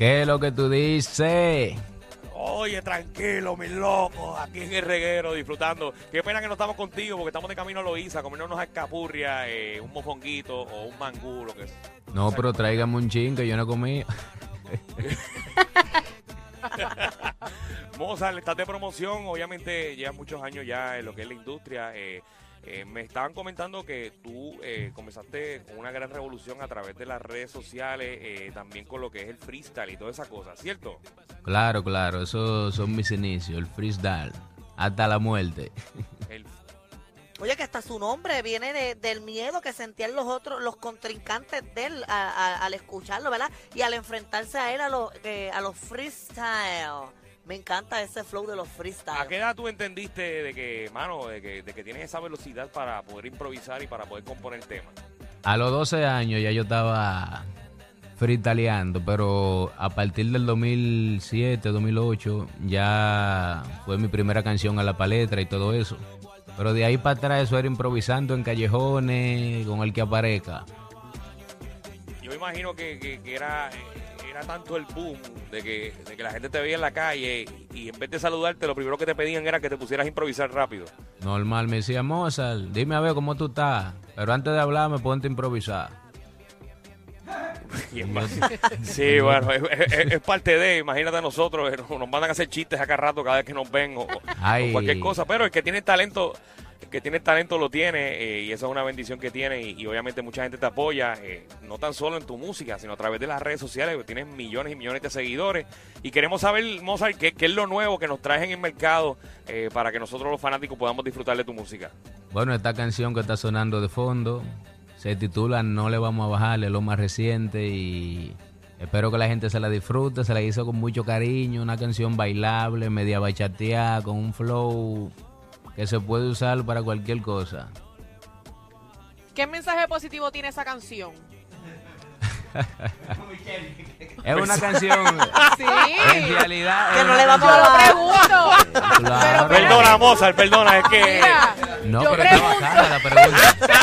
¿Qué es lo que tú dices? Oye, tranquilo, mis locos, aquí en el reguero disfrutando. Qué pena que no estamos contigo porque estamos de camino a Loíza, comiendo unas escapurrias, eh, un mofonguito o un mangú, lo que es. No, pero tráigame un chin que yo no comí. Mozart, estás de promoción, obviamente llevas muchos años ya en lo que es la industria. eh, eh, me estaban comentando que tú eh, comenzaste con una gran revolución a través de las redes sociales, eh, también con lo que es el freestyle y toda esa cosa, ¿cierto? Claro, claro, esos son mis inicios, el freestyle. Hasta la muerte. El, Oye, que hasta su nombre viene de- del miedo que sentían los otros, los contrincantes de él a- a- al escucharlo, ¿verdad? Y al enfrentarse a él a los, eh, a los freestyle. Me encanta ese flow de los ¿A qué edad tú entendiste de que, mano, de que, de que tienes esa velocidad para poder improvisar y para poder componer temas? A los 12 años ya yo estaba freestyleando, pero a partir del 2007, 2008 ya fue mi primera canción a la palestra y todo eso. Pero de ahí para atrás eso era improvisando en callejones, con el que aparezca. Yo imagino que, que- que era, eh, era tanto el boom de que, de que la gente te veía en la calle y en vez de saludarte, lo primero que te pedían era que te pusieras a improvisar rápido. Normal, me decía Mozart, dime a ver cómo tú estás, pero antes de hablar me ponte a improvisar. Sí, bueno, es, es- es parte de, imagínate a nosotros, eh, nos mandan a hacer chistes acá rato cada vez que nos ven o, cualquier cosa, pero el que tiene talento, que tiene talento lo tiene eh, y esa es una bendición que tiene y, obviamente mucha gente te apoya, eh, no tan solo en tu música, sino a través de las redes sociales, que tienes millones y millones de seguidores y queremos saber, Mozart, qué, qué es lo nuevo que nos traes en el mercado eh, para que nosotros los fanáticos podamos disfrutar de tu música. Bueno, esta canción que está sonando de fondo se titula No le vamos a bajar, es lo más reciente y espero que la gente se la disfrute, se la hizo con mucho cariño, una canción bailable, media bachateada, con un flow que se puede usar para cualquier cosa. ¿Qué mensaje positivo tiene esa canción? Es una canción, Sí. en realidad... Que no le vamos a pregunto. Claro. Perdona, Mozart, perdona, es que... Mira, No, yo pero está pregunto, bacana la pregunta.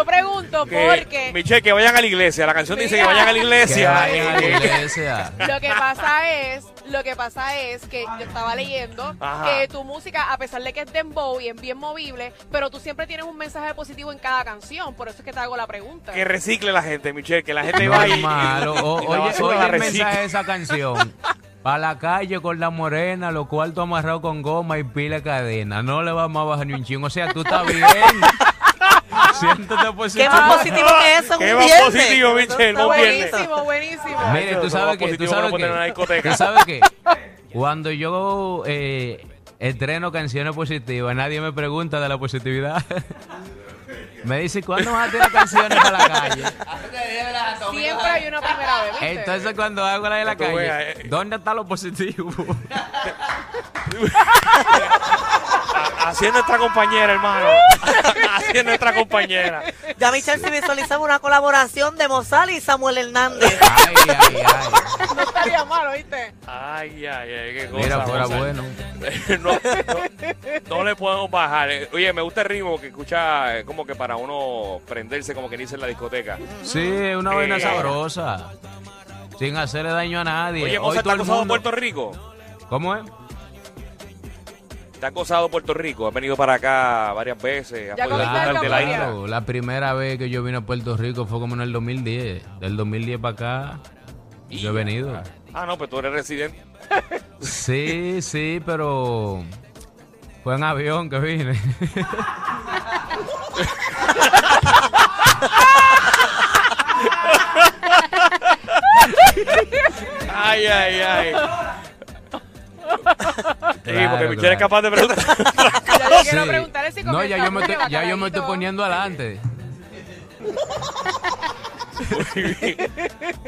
Yo pregunto que- porque Michelle, que vayan a la iglesia. La canción dice que vayan a la Que iglesia. vayan a la iglesia. lo que pasa es, lo que pasa es que yo estaba leyendo Ajá. que tu música, a pesar de que es dembow y es bien movible, pero tú siempre tienes un mensaje positivo en cada canción, por eso es que te hago la pregunta. Que recicle la gente, Michelle, que la gente va Normal. O- y oye, oye la el mensaje de esa canción. Para la calle con la morena, los cuartos amarrados con goma y pila de cadena. No le vamos a bajar ni un chingo. O sea, tú estás bien. Siéntate ¿Qué positivo. más positivo que eso? Qué un más viernes? positivo, Michelle, Está buenísimo, buenísimo. Mire, Eso tú es sabes que, tú sabes no poner en una que, discoteca. tú sabes que, cuando yo eh, estreno canciones positivas, nadie me pregunta de la positividad. Me dice, ¿cuándo vas a tirar canciones a la calle? Siempre hay una primera vez, ¿viste? Entonces cuando hago la de la calle, eh. ¿dónde está lo positivo? Así es nuestra compañera, hermano. Así es nuestra compañera. Ya Michelle se visualizaba una colaboración de Mozart y Samuel Hernández. Ay, ay, ay. No estaría malo, ¿viste? Ay, ay, ay, qué cosa. Mira, fuera Mozart. bueno. no, no, no le podemos bajar. Eh, Oye, me gusta el ritmo que escucha eh, como que para uno prenderse, como que dice en la discoteca. Sí, es una vaina Eh. sabrosa. Sin hacerle daño a nadie. Oye, Hoy Mozart, ¿te todo ha el acosado mundo... Puerto Rico? ¿Cómo es? ¿Te ha acosado Puerto Rico? Has venido para acá varias veces. Ya de la isla. Primera vez que yo vine a Puerto Rico fue como en el 2010. Del 2010 para acá, yo he venido. Ah, no, pues tú eres residente. Sí, sí, pero fue en avión que vine. Ay, ay, ay. Sí, Claro, porque Michelle claro. es capaz de preguntar. Ya yo quiero Sí. preguntarle si No, ya yo, me estoy, ya yo me estoy poniendo adelante.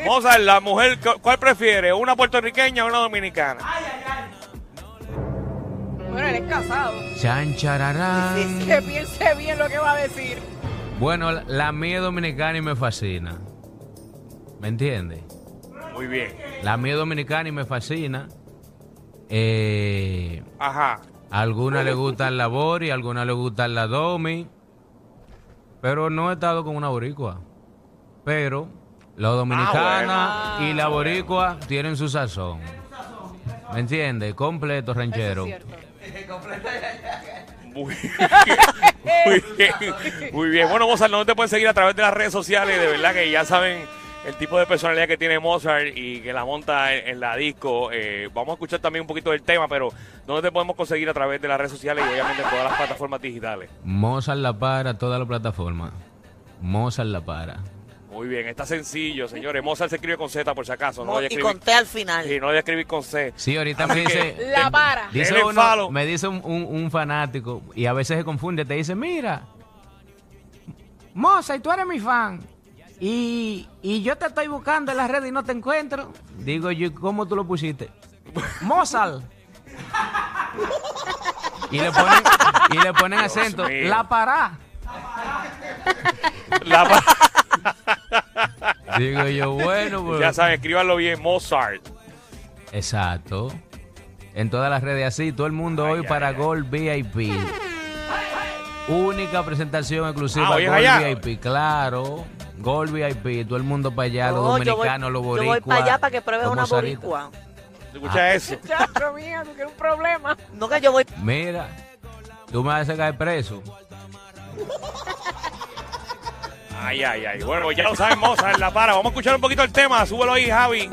Mozart, la mujer, cu- ¿cuál prefiere? ¿Una puertorriqueña o una dominicana? Bueno, él es casado. Chan, chararán. Que piense bien lo que va a decir. Bueno, la, la mía es dominicana y me fascina. ¿Me entiendes? Muy bien. La mía es dominicana y me fascina. Eh, Ajá. a algunas le gustan la Bori, a algunas le gustan la Domi. Pero no he estado con una boricua. Pero la dominicana y la boricua tienen su sazón. ¿Me entiendes? Completo Eso ranchero. es. Muy bien. Muy bien. Bueno, Mozart, no te pueden seguir a través de las redes sociales. De verdad que ya saben el tipo de personalidad que tiene Mozart y que la monta en, en la disco. Eh, vamos a escuchar también un poquito del tema, pero ¿dónde te podemos conseguir a través de las redes sociales y obviamente en todas las plataformas digitales? Mozart la para, todas las plataformas. Mozart la para. Muy bien, está sencillo, señores. Mozart se escribe con Z por si acaso. No y escribir, conté al final. sí, no voy a escribir con C. Sí, ahorita Así me dice... La para. Dice uno- me dice un, un- un fanático y a veces se confunde, te dice, mira, Moza, y tú eres mi fan. Y, y yo te estoy buscando en las redes y no te encuentro. Digo yo, ¿y ¿cómo tú lo pusiste? Mozart. Y le ponen, y le ponen acento, mío. la pará. La pa- Digo yo, bueno, pues. ya saben, escríbanlo bien, Mozart. Exacto. En todas las redes así, todo el mundo hoy para ay. Gold VIP. Única presentación exclusiva Ah, hoy es Gold allá. VIP, claro. Gold VIP, todo el mundo para allá, los No, yo voy- dominicanos, los yo boricuas. voy para allá para que pruebes los una mozaritas. boricua. Escucha eso. Chacho, mía, tú quieres un problema. No que yo voy Mira, tú me vas a sacar preso. Ay, ay, ay. Bueno, ya lo saben, Mozart, la para. Vamos a escuchar un poquito el tema. Súbelo ahí, Javi.